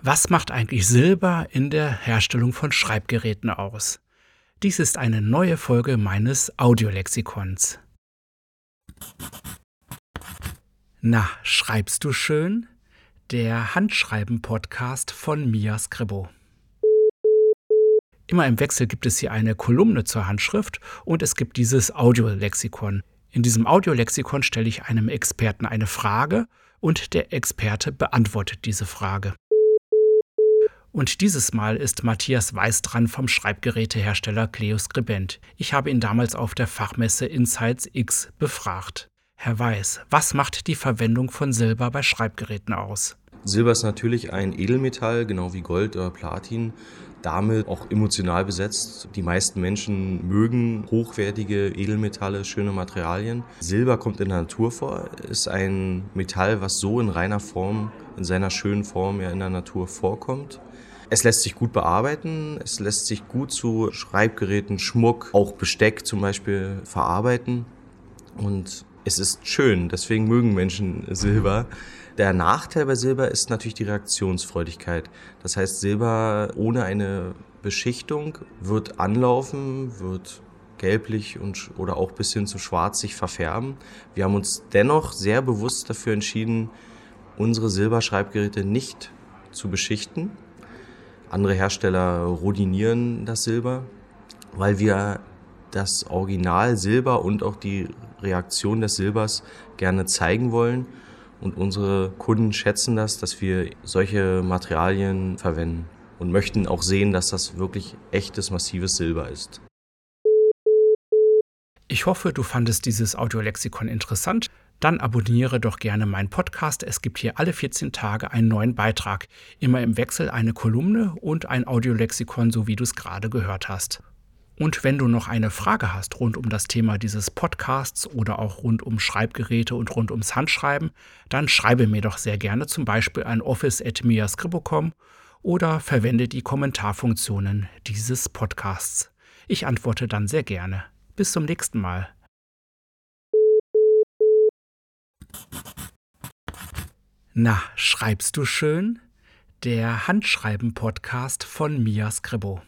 Was macht eigentlich Silber in der Herstellung von Schreibgeräten aus? Dies ist eine neue Folge meines Audiolexikons. Na, schreibst du schön? Der Handschreiben-Podcast von Mia Scribbo. Immer im Wechsel gibt es hier eine Kolumne zur Handschrift und es gibt dieses Audiolexikon. In diesem Audiolexikon stelle ich einem Experten eine Frage und der Experte beantwortet diese Frage. Und dieses Mal ist Matthias Weiß dran vom Schreibgerätehersteller Cleo Scribent. Ich habe ihn damals auf der Fachmesse Insights X befragt. Herr Weiß, was macht die Verwendung von Silber bei Schreibgeräten aus? Silber ist natürlich ein Edelmetall, genau wie Gold oder Platin, damit auch emotional besetzt. Die meisten Menschen mögen hochwertige Edelmetalle, schöne Materialien. Silber kommt in der Natur vor, ist ein Metall, was so in reiner Form, in seiner schönen Form ja in der Natur vorkommt. Es lässt sich gut bearbeiten, es lässt sich gut zu Schreibgeräten, Schmuck, auch Besteck zum Beispiel verarbeiten. Und es ist schön, deswegen mögen Menschen Silber. Der Nachteil bei Silber ist natürlich die Reaktionsfreudigkeit. Das heißt, Silber ohne eine Beschichtung wird anlaufen, wird gelblich und, oder auch bis hin zu schwarz sich verfärben. Wir haben uns dennoch sehr bewusst dafür entschieden, unsere Silberschreibgeräte nicht zu beschichten, andere Hersteller rodinieren das Silber, weil wir das Original Silber und auch die Reaktion des Silbers gerne zeigen wollen. Und unsere Kunden schätzen das, dass wir solche Materialien verwenden und möchten auch sehen, dass das wirklich echtes, massives Silber ist. Ich hoffe, du fandest dieses Audiolexikon interessant dann abonniere doch gerne meinen Podcast. Es gibt hier alle 14 Tage einen neuen Beitrag. Immer im Wechsel eine Kolumne und ein Audiolexikon, so wie du es gerade gehört hast. Und wenn du noch eine Frage hast rund um das Thema dieses Podcasts oder auch rund um Schreibgeräte und rund ums Handschreiben, dann schreibe mir doch sehr gerne zum Beispiel an office.miascribo.com oder verwende die Kommentarfunktionen dieses Podcasts. Ich antworte dann sehr gerne. Bis zum nächsten Mal. Na, schreibst du schön? Der Handschreiben-Podcast von Mia Scribbo.